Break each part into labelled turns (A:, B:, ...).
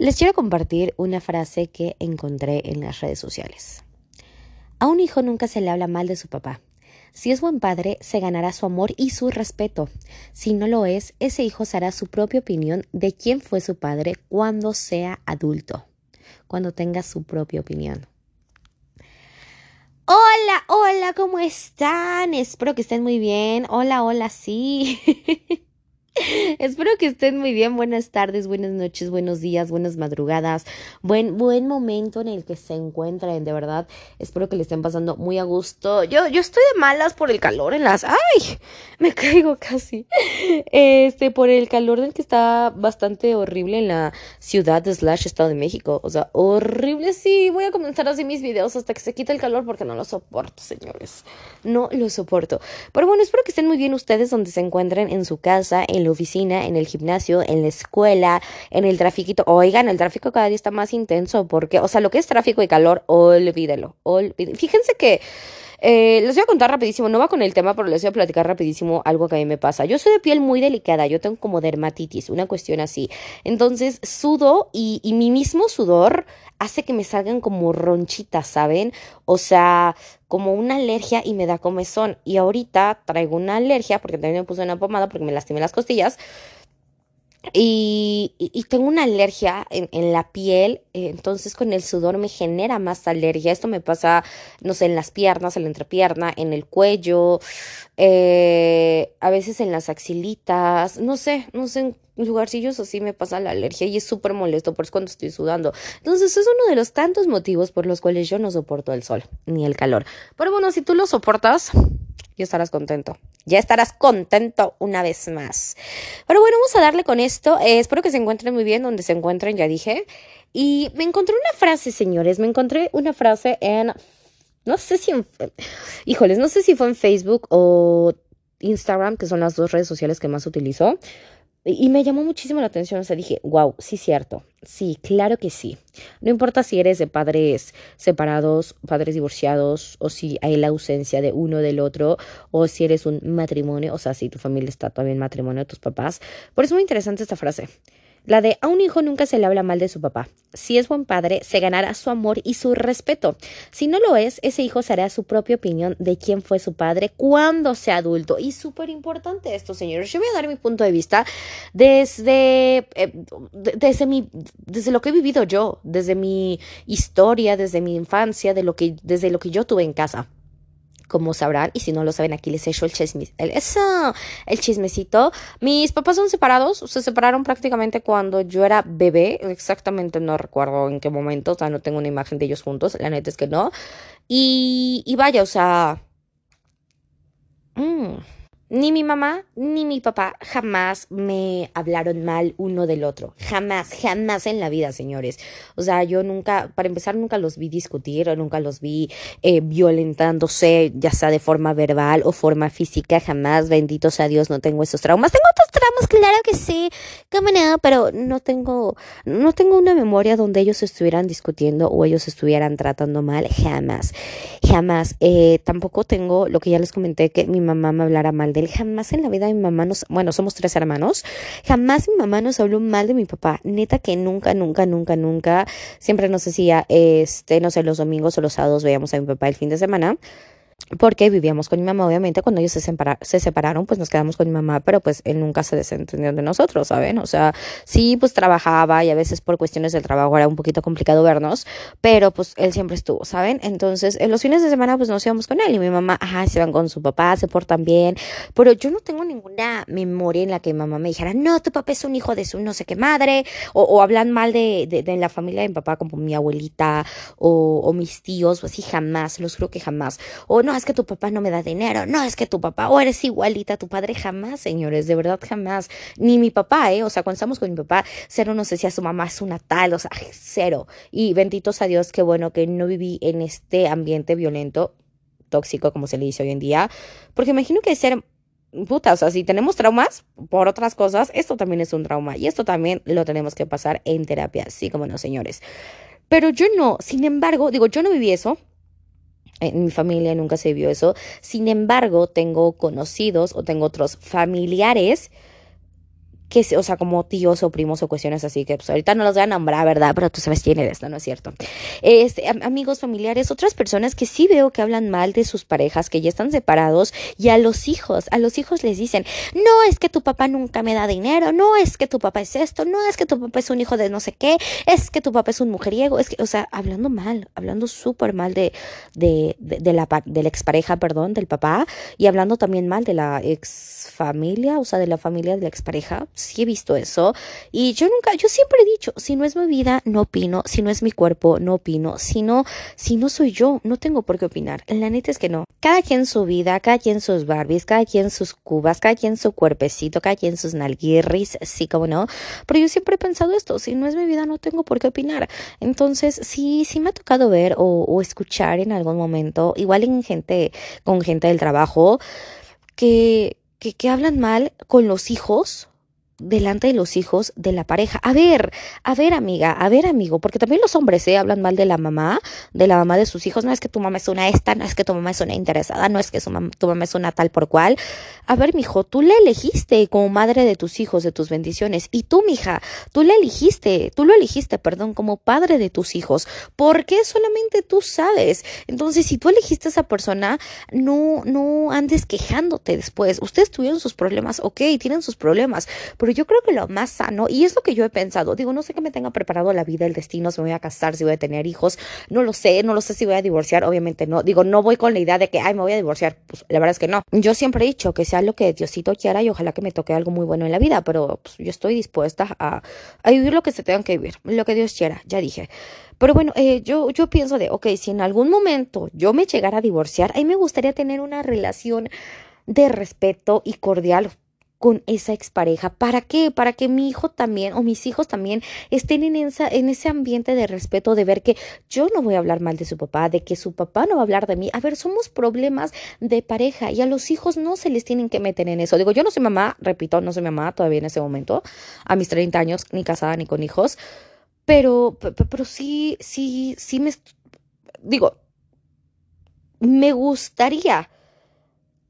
A: Les quiero compartir una frase que encontré en las redes sociales. A un hijo nunca se le habla mal de su papá. Si es buen padre, se ganará su amor y su respeto. Si no lo es, ese hijo hará su propia opinión de quién fue su padre cuando sea adulto, cuando tenga su propia opinión. Hola, hola, ¿cómo están? Espero que estén muy bien. Hola, hola, sí. Espero que estén muy bien. Buenas tardes, buenas noches, buenos días, buenas madrugadas. Buen, buen momento en el que se encuentren, de verdad. Espero que le estén pasando muy a gusto. Yo, yo estoy de malas por el calor en las. ¡Ay! Me caigo casi. Este, por el calor del que está bastante horrible en la ciudad de Slash, Estado de México. O sea, horrible. Sí, voy a comenzar así mis videos hasta que se quite el calor porque no lo soporto, señores. No lo soporto. Pero bueno, espero que estén muy bien ustedes donde se encuentren en su casa, en oficina, en el gimnasio, en la escuela, en el tráfico. Oigan, el tráfico cada día está más intenso porque, o sea, lo que es tráfico y calor, olvídelo. olvídelo. Fíjense que eh, les voy a contar rapidísimo, no va con el tema, pero les voy a platicar rapidísimo algo que a mí me pasa. Yo soy de piel muy delicada, yo tengo como dermatitis, una cuestión así. Entonces sudo y, y mi mismo sudor hace que me salgan como ronchitas, ¿saben? O sea, como una alergia y me da comezón. Y ahorita traigo una alergia porque también me puse una pomada porque me lastimé las costillas. Y, tengo una alergia en, la piel, entonces con el sudor me genera más alergia. Esto me pasa, no sé, en las piernas, en la entrepierna, en el cuello, eh, a veces en las axilitas, no sé, no sé, en lugarcillos así me pasa la alergia y es súper molesto, por eso cuando estoy sudando. Entonces es uno de los tantos motivos por los cuales yo no soporto el sol ni el calor. Pero bueno, si tú lo soportas, ya estarás contento. Ya estarás contento una vez más. Pero bueno, vamos a darle con esto. Eh, espero que se encuentren muy bien donde se encuentren, ya dije. Y me encontré una frase, señores. Me encontré una frase en... No sé si en... Híjoles, no sé si fue en Facebook o Instagram, que son las dos redes sociales que más utilizo. Y me llamó muchísimo la atención, o sea, dije, wow, sí, cierto, sí, claro que sí. No importa si eres de padres separados, padres divorciados, o si hay la ausencia de uno del otro, o si eres un matrimonio, o sea, si tu familia está todavía en matrimonio, tus papás. Por eso es muy interesante esta frase. La de a un hijo nunca se le habla mal de su papá. Si es buen padre, se ganará su amor y su respeto. Si no lo es, ese hijo se hará su propia opinión de quién fue su padre cuando sea adulto. Y súper importante esto, señores. Yo voy a dar mi punto de vista desde, eh, desde, mi, desde lo que he vivido yo, desde mi historia, desde mi infancia, de lo que, desde lo que yo tuve en casa como sabrán, y si no lo saben, aquí les he hecho el, chisme, el, eso, el chismecito. Mis papás son separados, se separaron prácticamente cuando yo era bebé, exactamente no recuerdo en qué momento, o sea, no tengo una imagen de ellos juntos, la neta es que no. Y, y vaya, o sea... Mmm ni mi mamá ni mi papá jamás me hablaron mal uno del otro. Jamás, jamás en la vida, señores. O sea, yo nunca, para empezar, nunca los vi discutir o nunca los vi eh, violentándose, ya sea de forma verbal o forma física. Jamás, bendito sea Dios, no tengo esos traumas. Tengo otros traumas, claro que sí, cómo no, pero no tengo, no tengo una memoria donde ellos estuvieran discutiendo o ellos estuvieran tratando mal. Jamás, jamás. Eh, tampoco tengo lo que ya les comenté, que mi mamá me hablara mal de jamás en la vida mi mamá nos, bueno, somos tres hermanos, jamás mi mamá nos habló mal de mi papá, neta que nunca, nunca, nunca, nunca, siempre nos decía, este, no sé, los domingos o los sábados veíamos a mi papá el fin de semana porque vivíamos con mi mamá, obviamente, cuando ellos se, se separaron, pues nos quedamos con mi mamá, pero pues él nunca se desentendió de nosotros, ¿saben? O sea, sí, pues trabajaba y a veces por cuestiones del trabajo era un poquito complicado vernos, pero pues él siempre estuvo, ¿saben? Entonces, en los fines de semana, pues nos íbamos con él y mi mamá, ajá, se van con su papá, se portan bien, pero yo no tengo ninguna memoria en la que mi mamá me dijera, no, tu papá es un hijo de su no sé qué madre, o, o hablan mal de, de, la familia de mi papá, como mi abuelita o, o mis tíos, pues sí, jamás, los juro que jamás, o no, no, es que tu papá no me da dinero, no, es que tu papá, o eres igualita a tu padre, jamás, señores, de verdad jamás. Ni mi papá, ¿eh? O sea, cuando estamos con mi papá, cero nos decía su mamá es una tal, o sea, cero. Y benditos a Dios, qué bueno que no viví en este ambiente violento, tóxico, como se le dice hoy en día, porque imagino que ser puta, o sea, si tenemos traumas por otras cosas, esto también es un trauma y esto también lo tenemos que pasar en terapia, sí como no, señores. Pero yo no, sin embargo, digo, yo no viví eso, en mi familia nunca se vio eso. Sin embargo, tengo conocidos o tengo otros familiares que, o sea, como tíos o primos o cuestiones así, que pues ahorita no los voy a nombrar, ¿verdad? Pero tú sabes quién eres, ¿no? No es cierto. Este, amigos familiares, otras personas que sí veo que hablan mal de sus parejas, que ya están separados, y a los hijos, a los hijos les dicen, no es que tu papá nunca me da dinero, no es que tu papá es esto, no es que tu papá es un hijo de no sé qué, es que tu papá es un mujeriego, es que, o sea, hablando mal, hablando súper mal de, de, de, la, de la expareja, perdón, del papá, y hablando también mal de la ex familia, o sea, de la familia de la expareja, sí he visto eso, y yo nunca, yo siempre he dicho, si no es mi vida, no opino, si no es mi cuerpo, no opino, si no, si no soy yo, no tengo por qué opinar, la neta es que no, cada quien su vida, cada quien sus Barbies, cada quien sus cubas, cada quien su cuerpecito, cada quien sus nalguirris, sí como no, pero yo siempre he pensado esto, si no es mi vida, no tengo por qué opinar, entonces sí, sí me ha tocado ver o, o escuchar en algún momento, igual en gente, con gente del trabajo, que, que, que hablan mal con los hijos delante de los hijos de la pareja. A ver, a ver amiga, a ver amigo, porque también los hombres ¿eh? hablan mal de la mamá, de la mamá de sus hijos. No es que tu mamá es una esta, no es que tu mamá es una interesada, no es que su tu mamá es una tal por cual. A ver, mijo, tú le elegiste como madre de tus hijos, de tus bendiciones. Y tú, mija, tú le elegiste, tú lo elegiste, perdón, como padre de tus hijos. porque solamente tú sabes? Entonces, si tú elegiste a esa persona, no, no andes quejándote después. Ustedes tuvieron sus problemas, ok, tienen sus problemas, pero yo creo que lo más sano, y es lo que yo he pensado, digo, no sé qué me tenga preparado la vida, el destino, si me voy a casar, si voy a tener hijos, no lo sé, no lo sé si voy a divorciar, obviamente no. Digo, no voy con la idea de que, ay, me voy a divorciar, pues la verdad es que no. Yo siempre he dicho que sea lo que Diosito quiera y ojalá que me toque algo muy bueno en la vida, pero pues, yo estoy dispuesta a, vivir lo que se tenga que vivir, lo que Dios quiera, ya dije. Pero bueno, eh, yo, yo pienso de, ok, si en algún momento yo me llegara a divorciar, a mí me gustaría tener una relación de respeto y cordial con esa expareja. ¿Para qué? Para que mi hijo también o mis hijos también estén en, esa, en ese ambiente de respeto, de ver que yo no voy a hablar mal de su papá, de que su papá no va a hablar de mí. A ver, somos problemas de pareja y a los hijos no se les tienen que meter en eso. Digo, yo no soy mamá, repito, no soy mamá todavía en ese momento, a mis 30 años, ni casada ni con hijos, pero, pero sí, sí, sí me... Digo, me gustaría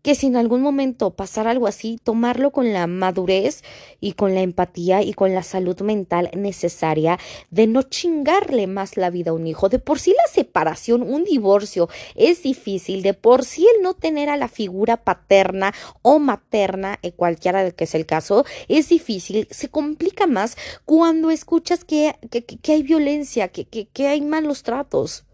A: que si en algún momento pasara algo así, tomarlo con la madurez y con la empatía y con la salud mental necesaria de no chingarle más la vida a un hijo. De por sí la separación, un divorcio es difícil, de por sí el no tener a la figura paterna o materna, en cualquiera que es el caso, es difícil, se complica más cuando escuchas que, que, hay violencia, que, que hay malos tratos.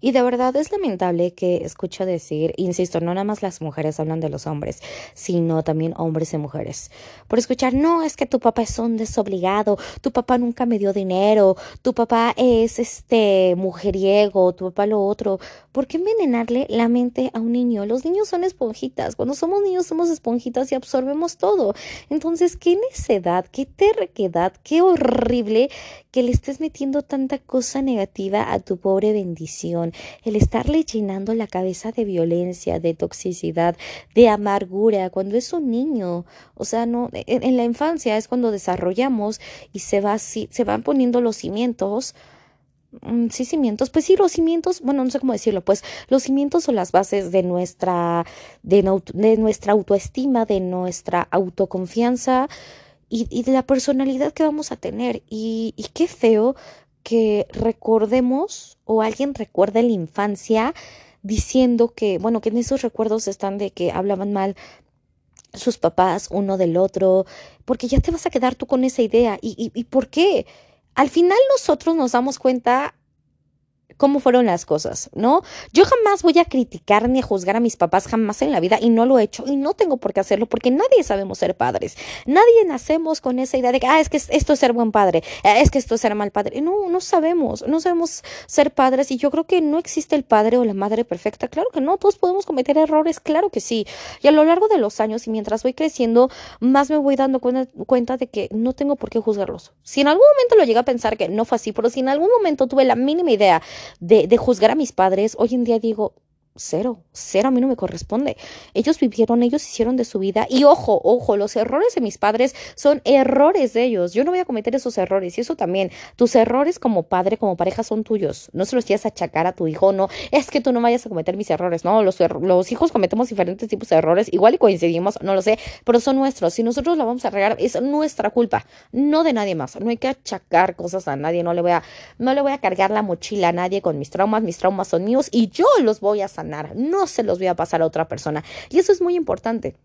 A: Y de verdad es lamentable que escucho decir, insisto, no nada más las mujeres hablan de los hombres, sino también hombres y mujeres. Por escuchar, no, es que tu papá es un desobligado, tu papá nunca me dio dinero, tu papá es este mujeriego, tu papá lo otro. ¿Por qué envenenarle la mente a un niño? Los niños son esponjitas. Cuando somos niños somos esponjitas y absorbemos todo. Entonces, qué necedad, qué terquedad, qué horrible que le estés metiendo tanta cosa negativa a tu pobre bendición el estarle llenando la cabeza de violencia, de toxicidad, de amargura, cuando es un niño. O sea, no, en, la infancia es cuando desarrollamos y se va, se van poniendo los cimientos mm, sí cimientos, pues sí, los cimientos, bueno, no sé cómo decirlo, pues los cimientos son las bases de nuestra, de, nuestra autoestima, de nuestra autoconfianza y, de la personalidad que vamos a tener. Y, y qué feo que recordemos o alguien recuerde la infancia diciendo que, bueno, que en esos recuerdos están de que hablaban mal sus papás uno del otro, porque ya te vas a quedar tú con esa idea. ¿Y, y, y por qué? Al final nosotros nos damos cuenta cómo fueron las cosas, ¿no? Yo jamás voy a criticar ni a juzgar a mis papás, jamás en la vida, y no lo he hecho, y no tengo por qué hacerlo, porque nadie sabemos ser padres. Nadie nacemos con esa idea de que, ah, es que esto es ser buen padre, eh, es que esto es ser mal padre. No, no sabemos, no sabemos ser padres, y yo creo que no existe el padre o la madre perfecta. Claro que no, todos podemos cometer errores, claro que sí. Y a lo largo de los años, y mientras voy creciendo, más me voy dando cuenta, de que no tengo por qué juzgarlos. Si en algún momento lo llegué a pensar que no fue así, pero si en algún momento tuve la mínima idea de, de juzgar a mis padres, hoy en día digo, cero, cero a mí no me corresponde. Ellos vivieron, ellos hicieron de su vida y ojo, ojo, los errores de mis padres son errores de ellos. Yo no voy a cometer esos errores y eso también, tus errores como padre, como pareja son tuyos. No se los quieras achacar a tu hijo, no, es que tú no vayas a cometer mis errores, no, los, los hijos cometemos diferentes tipos de errores, igual y coincidimos, no lo sé, pero son nuestros. Si nosotros la vamos a regar, es nuestra culpa, no de nadie más. No hay que achacar cosas a nadie, no le voy a, no le voy a cargar la mochila a nadie con mis traumas, mis traumas son míos y yo los voy a sanar, no se los voy a pasar a otra persona. Y eso es muy importante.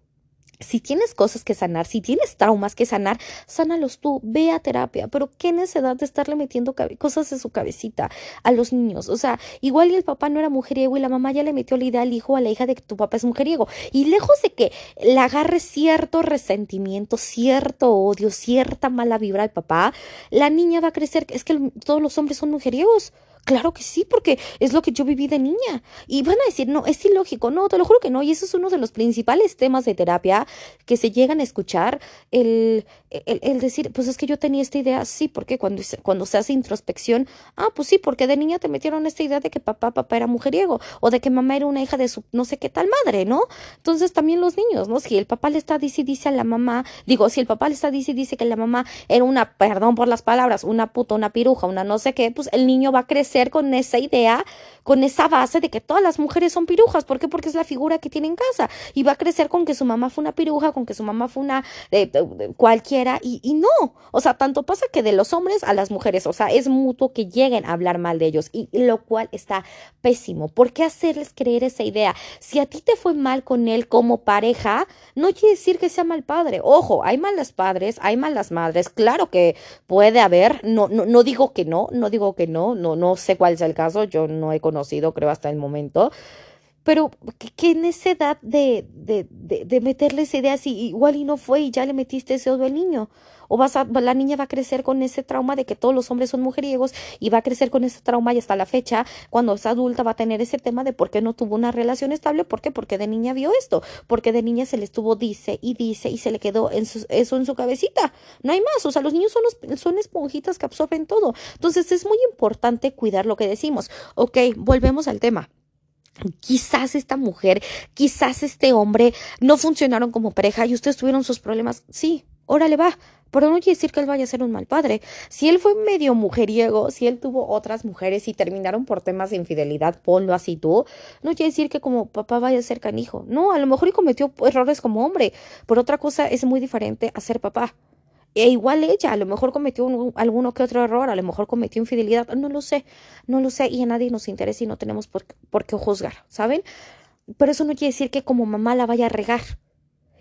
A: Si tienes cosas que sanar, si tienes traumas que sanar, sánalos tú, ve a terapia, pero qué necesidad de estarle metiendo cosas en su cabecita a los niños. O sea, igual el papá no era mujeriego y la mamá ya le metió la idea al hijo a la hija de que tu papá es mujeriego. Y lejos de que le agarre cierto resentimiento, cierto odio, cierta mala vibra al papá, la niña va a crecer, es que todos los hombres son mujeriegos. Claro que sí, porque es lo que yo viví de niña. Y van a decir, no, es ilógico. No, te lo juro que no. Y eso es uno de los principales temas de terapia que se llegan a escuchar. El, el, decir, pues es que yo tenía esta idea, sí, porque cuando, cuando se hace introspección, ah, pues sí, porque de niña te metieron esta idea de que papá, papá era mujeriego, o de que mamá era una hija de su no sé qué tal madre, ¿no? Entonces también los niños, ¿no? Si el papá le está dice dice a la mamá, digo, si el papá le está dice dice que la mamá era una, perdón por las palabras, una puta, una piruja, una no sé qué, pues el niño va a crecer con esa idea, con esa base de que todas las mujeres son pirujas. ¿Por qué? Porque es la figura que tiene en casa. Y va a crecer con que su mamá fue una piruja, con que su mamá fue una cualquier y, no, o sea, tanto pasa que de los hombres a las mujeres, o sea, es mutuo que lleguen a hablar mal de ellos y lo cual está pésimo. ¿Por qué hacerles creer esa idea? Si a ti te fue mal con él como pareja, no quiere decir que sea mal padre. Ojo, hay malas padres, hay malas madres, claro que puede haber, no, no, no digo que no, no digo que no, no, no sé cuál es el caso, yo no he conocido, creo, hasta el momento pero qué necesidad de, de, de, de meterle esa idea si igual y no fue y ya le metiste ese odio al niño. O vas a, la niña va a crecer con ese trauma de que todos los hombres son mujeriegos y va a crecer con ese trauma y hasta la fecha, cuando es adulta, va a tener ese tema de por qué no tuvo una relación estable. ¿Por qué? Porque de niña vio esto. Porque de niña se le estuvo dice y dice y se le quedó en eso en su cabecita. No hay más. O sea, los niños son, son esponjitas que absorben todo. Entonces es muy importante cuidar lo que decimos. Ok, volvemos al tema. Quizás esta mujer, quizás este hombre no funcionaron como pareja y ustedes tuvieron sus problemas. Sí, órale va. Pero no quiere decir que él vaya a ser un mal padre. Si él fue medio mujeriego, si él tuvo otras mujeres y terminaron por temas de infidelidad, ponlo así tú, no quiere decir que como papá vaya a ser canijo. No, a lo mejor y cometió errores como hombre. Por otra cosa es muy diferente a ser papá. E igual ella, a lo mejor cometió alguno que otro error, a lo mejor cometió infidelidad, no lo sé, no lo sé y a nadie nos interesa y no tenemos por, qué juzgar, ¿saben? Pero eso no quiere decir que como mamá la vaya a regar.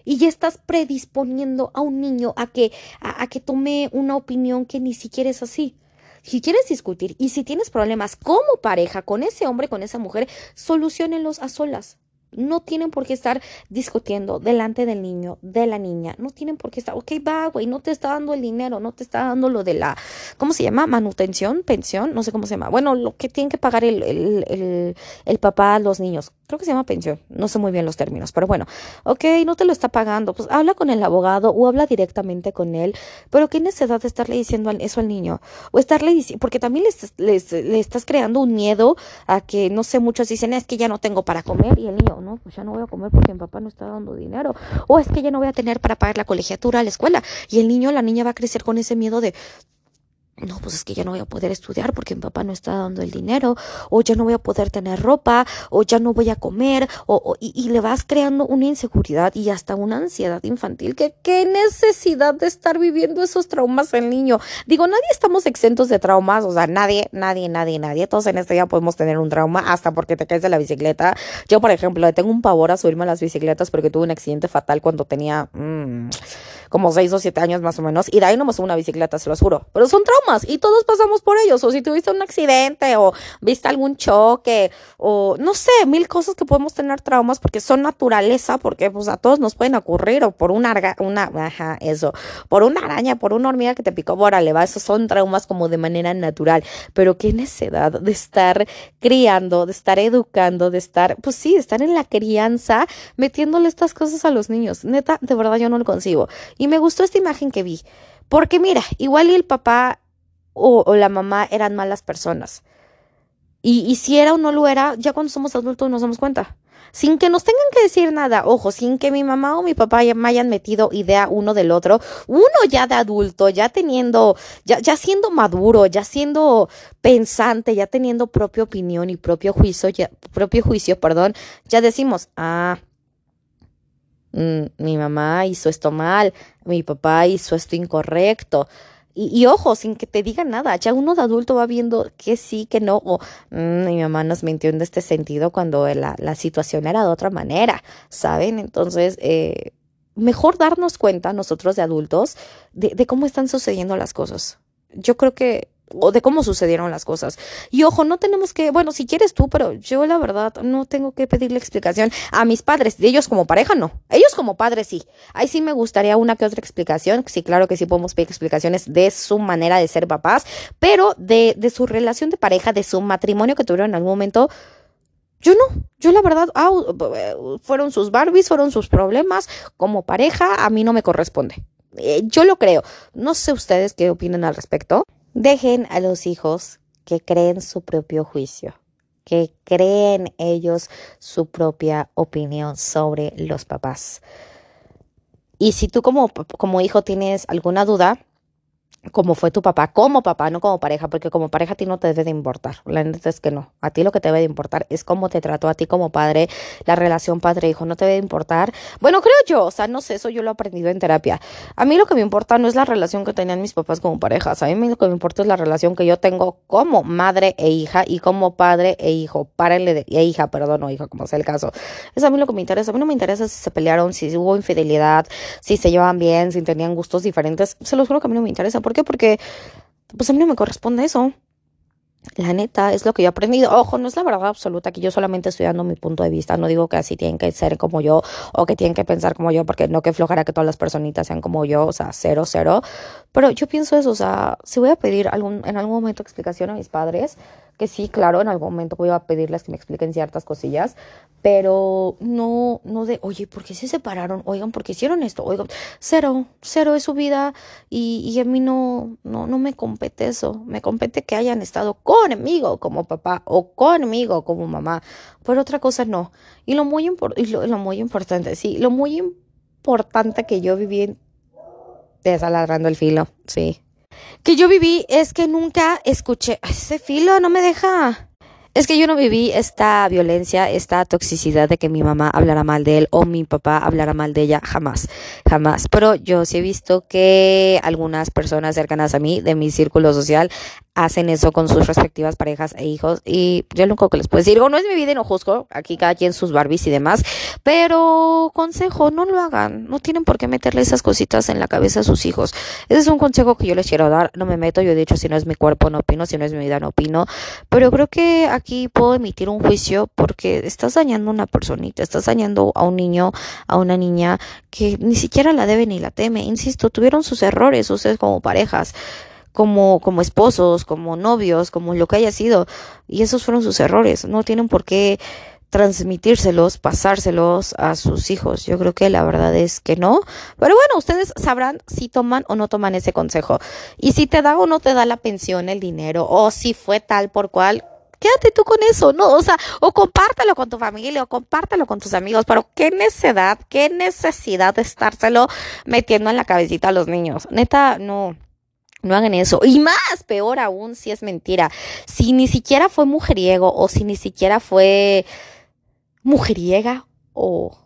A: Y ya estás predisponiendo a un niño a que, a, a que tome una opinión que ni siquiera es así. Si quieres discutir y si tienes problemas como pareja con ese hombre, con esa mujer, solucionenlos a solas. No tienen por qué estar discutiendo delante del niño, de la niña. No tienen por qué estar, ok, va, güey, no te está dando el dinero, no te está dando lo de la, ¿cómo se llama? Manutención, pensión, no sé cómo se llama. Bueno, lo que tienen que pagar el, el, el, el papá a los niños creo que se llama pensión, no sé muy bien los términos, pero bueno, ok, no te lo está pagando, pues habla con el abogado o habla directamente con él, pero qué necesidad de estarle diciendo eso al niño, o estarle diciendo, porque también le estás creando un miedo a que, no sé, muchos dicen, es que ya no tengo para comer, y el niño, no, pues ya no voy a comer porque mi papá no está dando dinero, o es que ya no voy a tener para pagar la colegiatura a la escuela, y el niño, la niña va a crecer con ese miedo de, no, pues es que ya no voy a poder estudiar porque mi papá no está dando el dinero, o ya no voy a poder tener ropa, o ya no voy a comer, o, y, le vas creando una inseguridad y hasta una ansiedad infantil. Que qué necesidad de estar viviendo esos traumas el niño. Digo, nadie estamos exentos de traumas, o sea, nadie, nadie, nadie, nadie. Todos en este día podemos tener un trauma hasta porque te caes de la bicicleta. Yo, por ejemplo, tengo un pavor a subirme a las bicicletas porque tuve un accidente fatal cuando tenía mm, como seis o siete años más o menos, y de ahí no me subo una bicicleta, se lo juro. Pero son traumas y todos pasamos por ellos. O si tuviste un accidente o viste algún choque o no sé, mil cosas que podemos tener traumas porque son naturaleza, porque pues a todos nos pueden ocurrir o por una, una ajá, eso, por una araña, por una hormiga que te picó, órale, va, esos son traumas como de manera natural. Pero qué necesidad de estar criando, de estar educando, de estar, pues sí, de estar en la crianza metiéndole estas cosas a los niños. Neta, de verdad yo no lo consigo. Y me gustó esta imagen que vi. Porque mira, igual el papá o, la mamá eran malas personas. Y, si era o no lo era, ya cuando somos adultos nos damos cuenta sin que nos tengan que decir nada, ojo, sin que mi mamá o mi papá ya me hayan metido idea uno del otro, uno ya de adulto, ya teniendo, ya, ya siendo maduro, ya siendo pensante, ya teniendo propia opinión y propio juicio, ya, propio juicio, perdón, ya decimos, ah, mi mamá hizo esto mal, mi papá hizo esto incorrecto. Y, ojo, sin que te diga nada, ya uno de adulto va viendo que sí, que no, o mm, mi mamá nos mintió en este sentido cuando la, la situación era de otra manera, ¿saben? Entonces, eh, mejor darnos cuenta nosotros de adultos de, de cómo están sucediendo las cosas. Yo creo que o de cómo sucedieron las cosas. Y ojo, no tenemos que, bueno, si quieres tú, pero yo la verdad no tengo que pedirle explicación a mis padres, de ellos como pareja no, ellos como padres sí. Ahí sí me gustaría una que otra explicación, sí, claro que sí podemos pedir explicaciones de su manera de ser papás, pero de, de su relación de pareja, de su matrimonio que tuvieron en algún momento, yo no, yo la verdad, fueron sus Barbies, fueron sus problemas, como pareja a mí no me corresponde. Eh, yo lo creo. No sé ustedes qué opinan al respecto. Dejen a los hijos que creen su propio juicio, que creen ellos su propia opinión sobre los papás. Y si tú como, como hijo tienes alguna duda, como fue tu papá, como papá, no como pareja, porque como pareja a ti no te debe de importar. La neta es que no. A ti lo que te debe de importar es cómo te trató a ti como padre, la relación padre-hijo, no te debe de importar. Bueno, creo yo, o sea, no sé, eso yo lo he aprendido en terapia. A mí lo que me importa no es la relación que tenían mis papás como parejas, a mí lo que me importa es la relación que yo tengo como madre e hija y como padre e hijo, párenle de, e hija, perdón, o hija, como sea el caso. Es a mí lo que me interesa. A mí no me interesa si se pelearon, si hubo infidelidad, si se llevan bien, si tenían gustos diferentes. Se los juro que a mí no me interesa. ¿Por qué? Porque pues a mí no me corresponde eso. La neta, es lo que yo he aprendido. Ojo, no es la verdad absoluta, que yo solamente estoy dando mi punto de vista. No digo que así tienen que ser como yo o que tienen que pensar como yo, porque no que flojera que todas las personitas sean como yo, o sea, cero, cero. Pero yo pienso eso, o sea, si voy a pedir algún, en algún momento explicación a mis padres, que sí, claro, en algún momento voy a pedirles que me expliquen ciertas cosillas, pero no, no de, oye, ¿por qué se separaron? Oigan, ¿por qué hicieron esto? Oigan, cero, cero es su vida y, y a mí no, no, no me compete eso. Me compete que hayan estado conmigo como papá o conmigo como mamá, pero otra cosa no. Y lo muy, y lo, lo muy importante, sí, lo muy importante que yo viví desaladrando el filo, sí. Que yo viví es que nunca escuché, ese filo no me deja. Es que yo no viví esta violencia, esta toxicidad de que mi mamá hablara mal de él o mi papá hablara mal de ella, jamás, jamás. Pero yo sí he visto que algunas personas cercanas a mí, de mi círculo social, hacen eso con sus respectivas parejas e hijos. Y yo lo único que les puedo decir, no es mi vida y no juzgo, aquí cada quien sus Barbies y demás, pero consejo, no lo hagan, no tienen por qué meterle esas cositas en la cabeza a sus hijos. Ese es un consejo que yo les quiero dar, no me meto, yo he dicho, si no es mi cuerpo no opino, si no es mi vida no opino, pero creo que aquí puedo emitir un juicio porque estás dañando a una personita, estás dañando a un niño, a una niña que ni siquiera la debe ni la teme, insisto, tuvieron sus errores ustedes como parejas como, como esposos, como novios, como lo que haya sido. Y esos fueron sus errores. No tienen por qué transmitírselos, pasárselos a sus hijos. Yo creo que la verdad es que no. Pero bueno, ustedes sabrán si toman o no toman ese consejo. Y si te da o no te da la pensión, el dinero, o si fue tal por cual, quédate tú con eso, ¿no? O sea, o compártelo con tu familia, o compártelo con tus amigos, pero qué necesidad, qué necesidad de estárselo metiendo en la cabecita a los niños. Neta, no. No hagan eso. Y más, peor aún, si es mentira. Si ni siquiera fue mujeriego o si ni siquiera fue mujeriega o,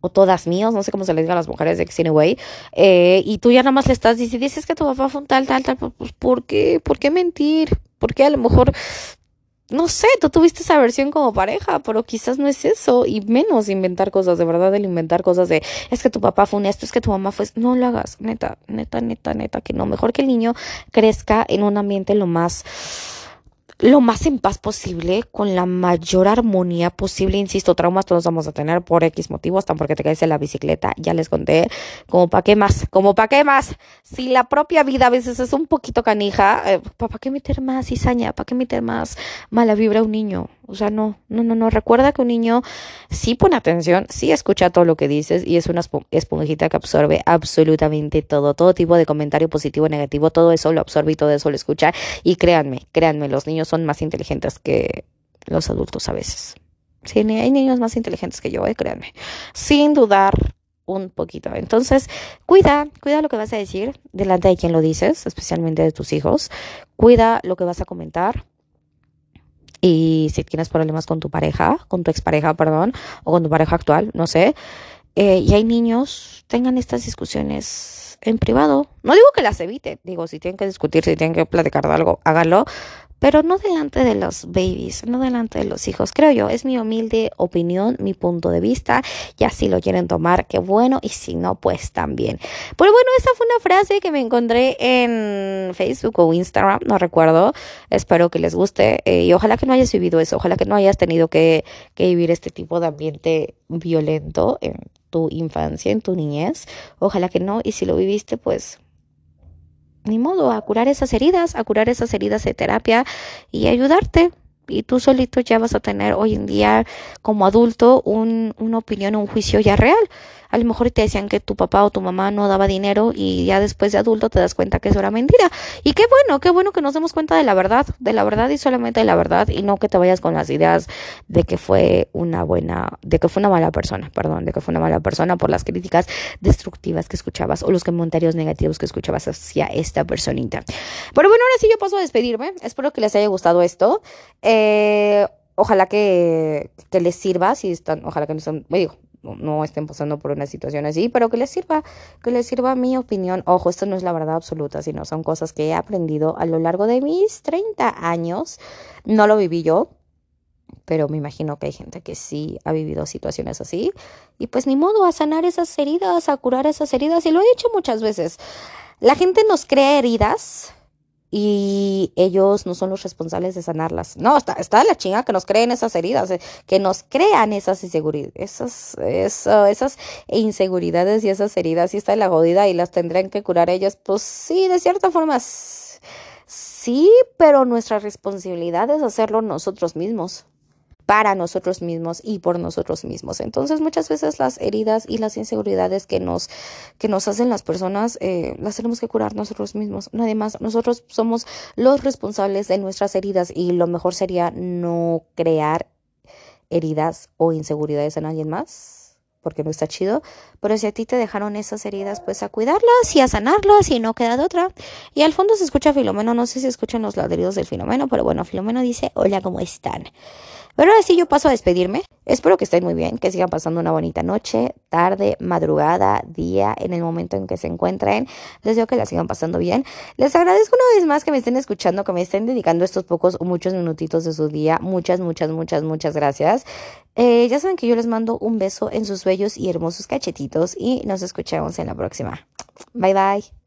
A: o todas míos, no sé cómo se les diga a las mujeres de Anyway, eh, y tú ya nada más le estás diciendo, dices que tu papá fue un tal, tal, tal, pues ¿por qué? ¿Por qué mentir? ¿Por qué a lo mejor no sé, tú tuviste esa versión como pareja, pero quizás no es eso, y menos inventar cosas, de verdad, el inventar cosas de, es que tu papá fue un esto, es que tu mamá fue, no lo hagas, neta, neta, neta, neta, que no, mejor que el niño crezca en un ambiente lo más lo más en paz posible, con la mayor armonía posible. Insisto, traumas todos vamos a tener por X motivos, hasta porque te caes en la bicicleta, ya les conté, como para qué más, como para qué más. Si la propia vida a veces es un poquito canija, eh, ¿para qué meter más cizaña? ¿Para qué meter más mala vibra a un niño? O sea, no, no, no, no. Recuerda que un niño sí pone atención, sí escucha todo lo que dices y es una esponjita que absorbe absolutamente todo, todo tipo de comentario positivo negativo, todo eso lo absorbe y todo eso lo escucha. Y créanme, créanme, los niños son más inteligentes que los adultos a veces. Sí, hay niños más inteligentes que yo, eh, créanme. Sin dudar un poquito. Entonces, cuida, cuida lo que vas a decir delante de quien lo dices, especialmente de tus hijos. Cuida lo que vas a comentar. Y si tienes problemas con tu pareja, con tu expareja, perdón, o con tu pareja actual, no sé, eh, y hay niños, tengan estas discusiones en privado. No digo que las evite, digo, si tienen que discutir, si tienen que platicar de algo, háganlo, pero no delante de los babies, no delante de los hijos. Creo yo, es mi humilde opinión, mi punto de vista, y así lo quieren tomar, qué bueno, y si no, pues también. Pero bueno, esa fue una frase que me encontré en Facebook o Instagram, no recuerdo, espero que les guste, eh, y ojalá que no hayas vivido eso, ojalá que no hayas tenido que, que vivir este tipo de ambiente violento en tu infancia, en tu niñez, ojalá que no, y si lo viviste, pues ni modo, a curar esas heridas, a curar esas heridas de terapia y ayudarte. Y tú solito ya vas a tener hoy en día como adulto un, una opinión, un juicio ya real a lo mejor te decían que tu papá o tu mamá no daba dinero y ya después de adulto te das cuenta que eso era mentira. Y qué bueno, qué bueno que nos demos cuenta de la verdad, de la verdad y solamente de la verdad y no que te vayas con las ideas de que fue una buena, de que fue una mala persona, perdón, de que fue una mala persona por las críticas destructivas que escuchabas o los comentarios negativos que escuchabas hacia esta personita. Pero bueno, ahora sí yo paso a despedirme. Espero que les haya gustado esto. Eh, ojalá que, que les sirva, si están, ojalá que no estén, me digo, no estén pasando por una situación así, pero que les sirva, que les sirva mi opinión. Ojo, esto no es la verdad absoluta, sino son cosas que he aprendido a lo largo de mis 30 años. No lo viví yo, pero me imagino que hay gente que sí ha vivido situaciones así. Y pues ni modo, a sanar esas heridas, a curar esas heridas. Y lo he dicho muchas veces. La gente nos crea heridas y ellos no son los responsables de sanarlas. No, está, está la chinga que nos creen esas heridas, eh, que nos crean esas inseguridades, esas, esas inseguridades y esas heridas y está la jodida y las tendrán que curar ellos. Pues sí, de cierta forma sí, pero nuestra responsabilidad es hacerlo nosotros mismos para nosotros mismos y por nosotros mismos. Entonces muchas veces las heridas y las inseguridades que nos, que nos hacen las personas eh, las tenemos que curar nosotros mismos. Nadie más. Nosotros somos los responsables de nuestras heridas y lo mejor sería no crear heridas o inseguridades en alguien más porque no está chido, pero si a ti te dejaron esas heridas, pues a cuidarlas y a sanarlas y no queda de otra. Y al fondo se escucha Filomeno, no sé si escuchan los ladridos del Filomeno, pero bueno, Filomeno dice, hola, ¿cómo están? Pero ahora sí yo paso a despedirme. Espero que estén muy bien, que sigan pasando una bonita noche, tarde, madrugada, día, en el momento en que se encuentren. Les digo que la sigan pasando bien. Les agradezco una vez más que me estén escuchando, que me estén dedicando estos pocos o muchos minutitos de su día. Muchas, muchas, muchas, muchas gracias. Eh, ya saben que yo les mando un beso en sus bellos y hermosos cachetitos y nos escuchamos en la próxima. Bye bye.